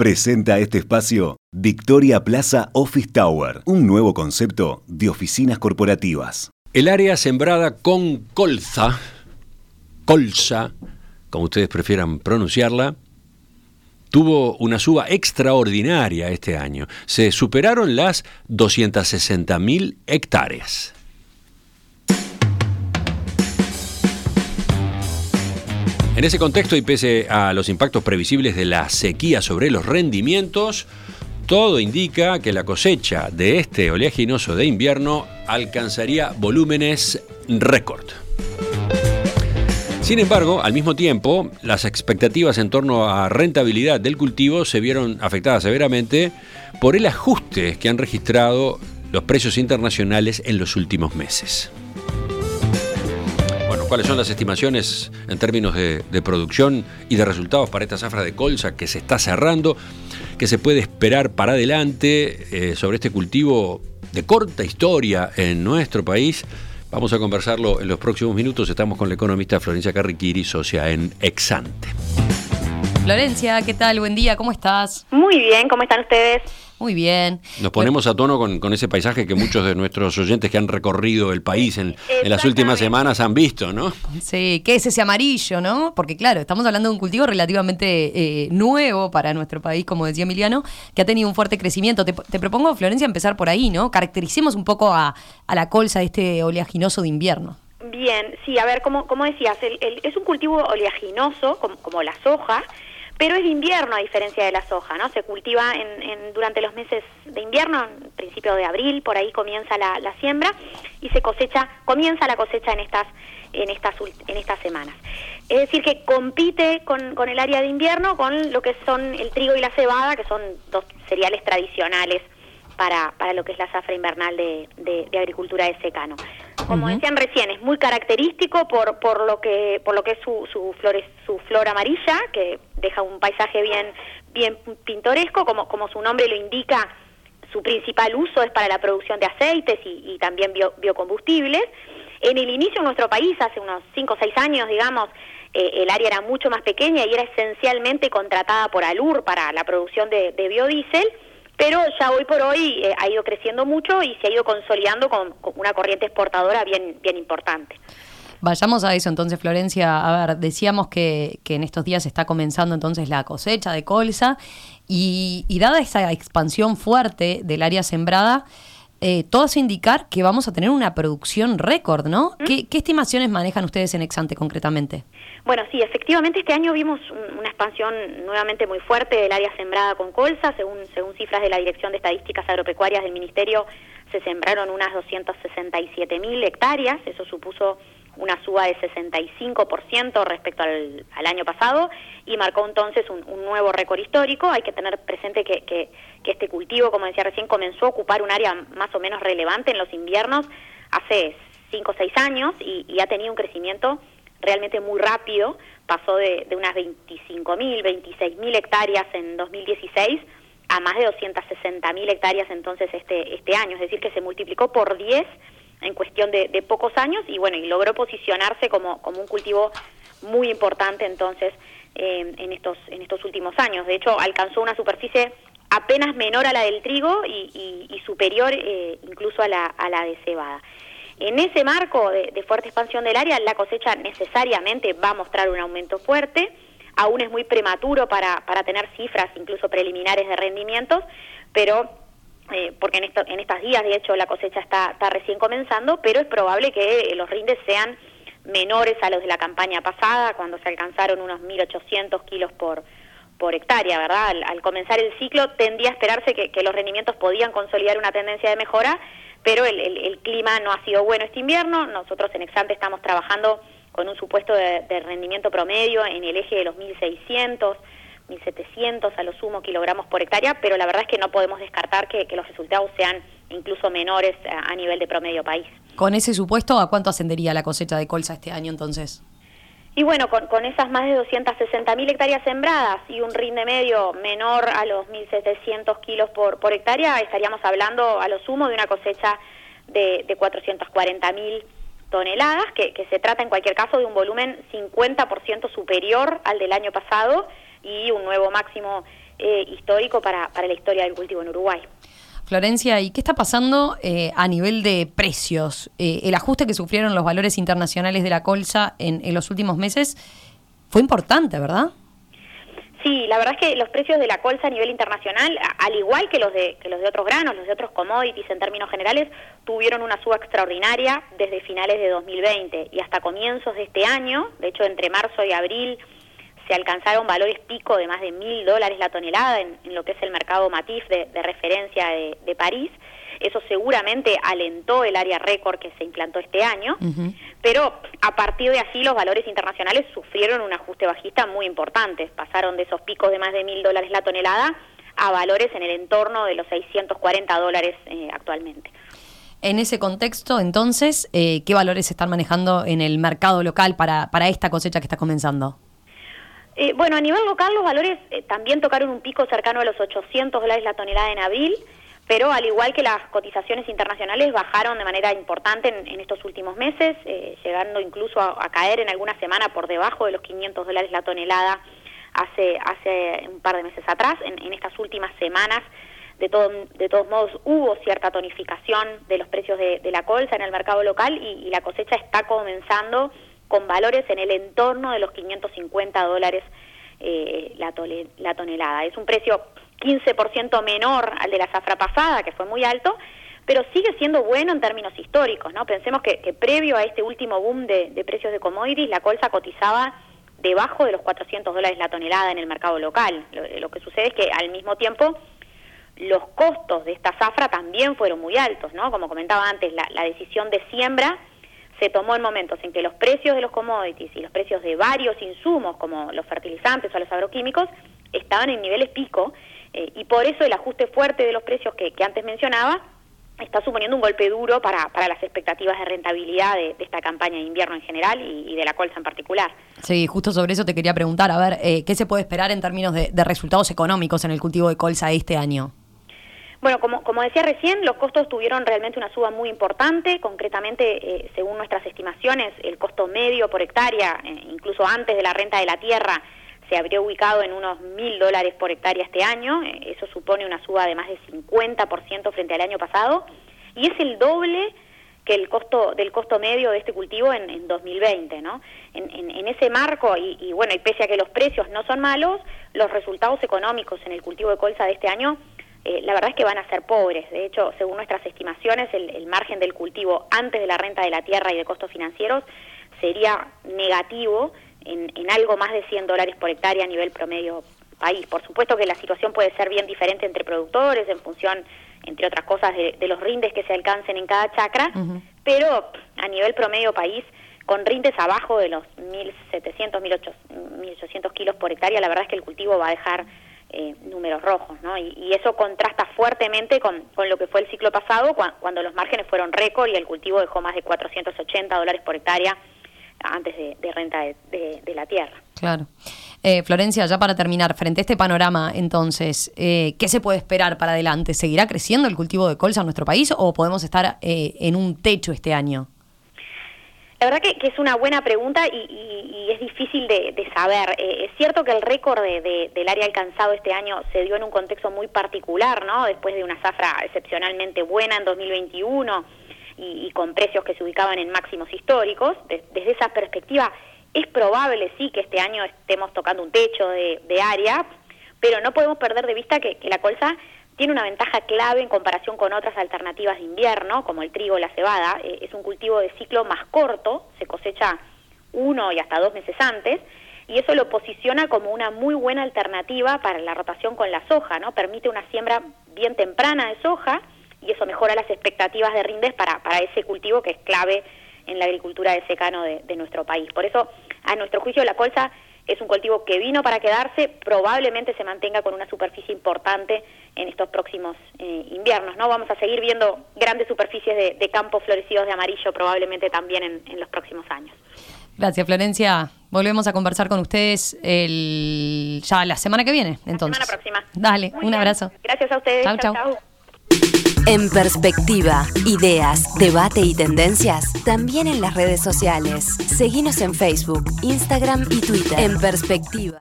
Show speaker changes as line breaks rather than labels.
Presenta este espacio Victoria Plaza Office Tower, un nuevo concepto de oficinas corporativas.
El área sembrada con colza, colza, como ustedes prefieran pronunciarla, tuvo una suba extraordinaria este año. Se superaron las 260.000 hectáreas. En ese contexto y pese a los impactos previsibles de la sequía sobre los rendimientos, todo indica que la cosecha de este oleaginoso de invierno alcanzaría volúmenes récord. Sin embargo, al mismo tiempo, las expectativas en torno a rentabilidad del cultivo se vieron afectadas severamente por el ajuste que han registrado los precios internacionales en los últimos meses cuáles son las estimaciones en términos de, producción y de resultados para esta zafra de colza que se está cerrando, que se puede esperar para adelante eh, sobre este cultivo de corta historia en nuestro país. Vamos a conversarlo en los próximos minutos. Estamos con la economista Florencia Carriquiri, socia en Exante.
Florencia, ¿qué tal? Buen día, ¿cómo estás?
Muy bien, ¿cómo están ustedes?
Muy bien.
Nos ponemos a tono con, ese paisaje que muchos de nuestros oyentes que han recorrido el país en, las últimas semanas han visto, ¿no?
Sí, ¿qué es ese amarillo, no? Porque claro, estamos hablando de un cultivo relativamente eh, nuevo para nuestro país, como decía Emiliano, que ha tenido un fuerte crecimiento. Te, propongo, Florencia, empezar por ahí, ¿no? Caractericemos un poco a, la colza de este oleaginoso de invierno.
Bien, sí, a ver, como, como decías, es un cultivo oleaginoso, como, como la soja, pero es de invierno a diferencia de la soja, ¿no? Se cultiva en, durante los meses de invierno, en principio de abril, por ahí comienza la, siembra y se cosecha, comienza la cosecha en estas en estas en estas semanas. Es decir, que compite con, con el área de invierno con lo que son el trigo y la cebada, que son dos cereales tradicionales para, para lo que es la zafra invernal de, de, agricultura de secano. Como decían recién, es muy característico por, por lo que por lo que es su, su, flores, su flor amarilla, que deja un paisaje bien, bien pintoresco, como, como su nombre lo indica, su principal uso es para la producción de aceites y, también biocombustibles. En el inicio en nuestro país, hace unos 5 o 6 años, digamos, eh, el área era mucho más pequeña y era esencialmente contratada por Alur para la producción de, biodiesel pero ya hoy por hoy eh, ha ido creciendo mucho y se ha ido consolidando con, una corriente exportadora bien, bien importante.
Vayamos a eso entonces, Florencia. A ver, decíamos que, que en estos días está comenzando entonces la cosecha de colza y, y dada esa expansión fuerte del área sembrada, eh, todo hace indicar que vamos a tener una producción récord, ¿no? ¿Qué, estimaciones manejan ustedes en Exante concretamente?
Bueno, sí, efectivamente este año vimos una expansión nuevamente muy fuerte del área sembrada con colza, según, según cifras de la Dirección de Estadísticas Agropecuarias del Ministerio, se sembraron unas 267 mil hectáreas, eso supuso una suba de 65% respecto al, año pasado y marcó entonces un, nuevo récord histórico. Hay que tener presente que, que, este cultivo, como decía recién, comenzó a ocupar un área más o menos relevante en los inviernos hace 5 o 6 años y, ha tenido un crecimiento realmente muy rápido. Pasó de, de unas 25.000, 26.000 hectáreas en 2016 a más de 260.000 hectáreas entonces este, este año, es decir, que se multiplicó por 10 en cuestión de, pocos años y bueno, y logró posicionarse como, como un cultivo muy importante entonces eh, en, estos, en estos últimos años. De hecho, alcanzó una superficie apenas menor a la del trigo y, superior eh, incluso a la, a la de cebada. En ese marco de, de, fuerte expansión del área, la cosecha necesariamente va a mostrar un aumento fuerte. Aún es muy prematuro para, para tener cifras incluso preliminares de rendimientos, pero eh, porque en, esto, en estos días, de hecho, la cosecha está, está recién comenzando, pero es probable que los rindes sean menores a los de la campaña pasada, cuando se alcanzaron unos 1.800 kilos por, por hectárea, ¿verdad? Al, comenzar el ciclo tendía a esperarse que, los rendimientos podían consolidar una tendencia de mejora, pero el, el, clima no ha sido bueno este invierno. Nosotros en Exante estamos trabajando con un supuesto de, de rendimiento promedio en el eje de los 1.600, 1.700 a lo sumo kilogramos por hectárea, pero la verdad es que no podemos descartar que, los resultados sean incluso menores a, nivel de promedio país.
Con ese supuesto, ¿a cuánto ascendería la cosecha de colza este año entonces?
Y bueno, con, esas más de 260.000 hectáreas sembradas y un rinde medio menor a los 1.700 kilos por, por hectárea, estaríamos hablando a lo sumo de una cosecha de, de 440.000 toneladas, que, que se trata en cualquier caso de un volumen 50% superior al del año pasado y un nuevo máximo eh, histórico para, para la historia del cultivo en Uruguay.
Florencia, ¿y qué está pasando eh, a nivel de precios? Eh, el ajuste que sufrieron los valores internacionales de la colza en, en, los últimos meses fue importante, ¿verdad?
Sí, la verdad es que los precios de la colza a nivel internacional, al igual que los de, que los de otros granos, los de otros commodities en términos generales, tuvieron una suba extraordinaria desde finales de 2020 y hasta comienzos de este año. De hecho, entre marzo y abril se alcanzaron valores pico de más de mil dólares la tonelada en, lo que es el mercado Matif de, referencia de, de París. Eso seguramente alentó el área récord que se implantó este año, pero a partir de así los valores internacionales sufrieron un ajuste bajista muy importante. Pasaron de esos picos de más de mil dólares la tonelada a valores en el entorno de los 640 dólares eh, actualmente.
En ese contexto, entonces, eh, ¿qué valores se están manejando en el mercado local para, para esta cosecha que está comenzando?
Eh, bueno, a nivel local los valores también tocaron un pico cercano a los 800 dólares la tonelada en abril pero al igual que las cotizaciones internacionales bajaron de manera importante en, estos últimos meses, eh, llegando incluso a, caer en alguna semana por debajo de los 500 dólares la tonelada hace, hace un par de meses atrás. En, estas últimas semanas, de, de todos modos, hubo cierta tonificación de los precios de, la colza en el mercado local y, la cosecha está comenzando con valores en el entorno de los 550 dólares eh, la, la tonelada. Es un precio 15% menor al de la zafra pasada, que fue muy alto, pero sigue siendo bueno en términos históricos, ¿no? Pensemos que, previo a este último boom de, precios de commodities, la colza cotizaba debajo de los 400 dólares la tonelada en el mercado local. Lo, que sucede es que al mismo tiempo los costos de esta zafra también fueron muy altos, ¿no? Como comentaba antes, la decisión de siembra se tomó en momentos en que los precios de los commodities y los precios de varios insumos, como los fertilizantes o los agroquímicos, estaban en niveles pico eh, y por eso el ajuste fuerte de los precios que, antes mencionaba está suponiendo un golpe duro para, para las expectativas de rentabilidad de, esta campaña de invierno en general y, de la colza en particular.
Sí, justo sobre eso te quería preguntar, a ver, eh, ¿qué se puede esperar en términos de, resultados económicos en el cultivo de colza este año?
Bueno, como, como decía recién, los costos tuvieron realmente una suba muy importante. Concretamente, eh, según nuestras estimaciones, el costo medio por hectárea, incluso antes de la renta de la tierra, se habría ubicado en unos mil dólares por hectárea este año, eh, eso supone una suba de más de 50% frente al año pasado, y es el doble que el costo del costo medio de este cultivo en, 2020, ¿no? En, ese marco y, bueno y pese a que los precios no son malos, los resultados económicos en el cultivo de colza de este año, eh, la verdad es que van a ser pobres. De hecho, según nuestras estimaciones, el, el margen del cultivo antes de la renta de la tierra y de costos financieros sería negativo en, algo más de 100 dólares por hectárea a nivel promedio país. Por supuesto que la situación puede ser bien diferente entre productores en función, entre otras cosas, de, los rindes que se alcancen en cada chacra, pero a nivel promedio país, con rindes abajo de los 1.700, 1.800 kilos por hectárea, la verdad es que el cultivo va a dejar eh, números rojos, ¿no? Y, eso contrasta fuertemente con, con, lo que fue el ciclo pasado, cuando los márgenes fueron récord y el cultivo dejó más de 480 dólares por hectárea antes de, renta de, la tierra.
Claro. Eh, Florencia, ya para terminar, frente a este panorama, entonces, eh, ¿qué se puede esperar para adelante? ¿Seguirá creciendo el cultivo de colza en nuestro país o podemos estar eh, en un techo este año?
La verdad que, es una buena pregunta y, es difícil de, saber. es cierto que el récord del área alcanzado este año se dio en un contexto muy particular, ¿no? Después de una zafra excepcionalmente buena en 2021 y, con precios que se ubicaban en máximos históricos. desde esa perspectiva, es probable, sí, que este año estemos tocando un techo de, área, pero no podemos perder de vista que, la colza tiene una ventaja clave en comparación con otras alternativas de invierno, como el trigo o la cebada. Eh, es un cultivo de ciclo más corto, se cosecha uno y hasta dos meses antes, y eso lo posiciona como una muy buena alternativa para la rotación con la soja, ¿no? Permite una siembra bien temprana de soja y eso mejora las expectativas de rindes para, para ese cultivo que es clave en la agricultura de secano de, nuestro país. Por eso, a nuestro juicio, la colza es un cultivo que vino para quedarse, probablemente se mantenga con una superficie importante en estos próximos eh, inviernos. ¿no? Vamos a seguir viendo grandes superficies de, campos florecidos de amarillo probablemente también en, los próximos años.
Gracias, Florencia. Volvemos a conversar con ustedes el, ya la semana que viene. Entonces.
La semana próxima.
Dale, un abrazo.
Gracias a ustedes.
chau. chau.
En perspectiva, ideas, debate y tendencias, también en las redes sociales. Seguimos en Facebook, Instagram y Twitter. En perspectiva.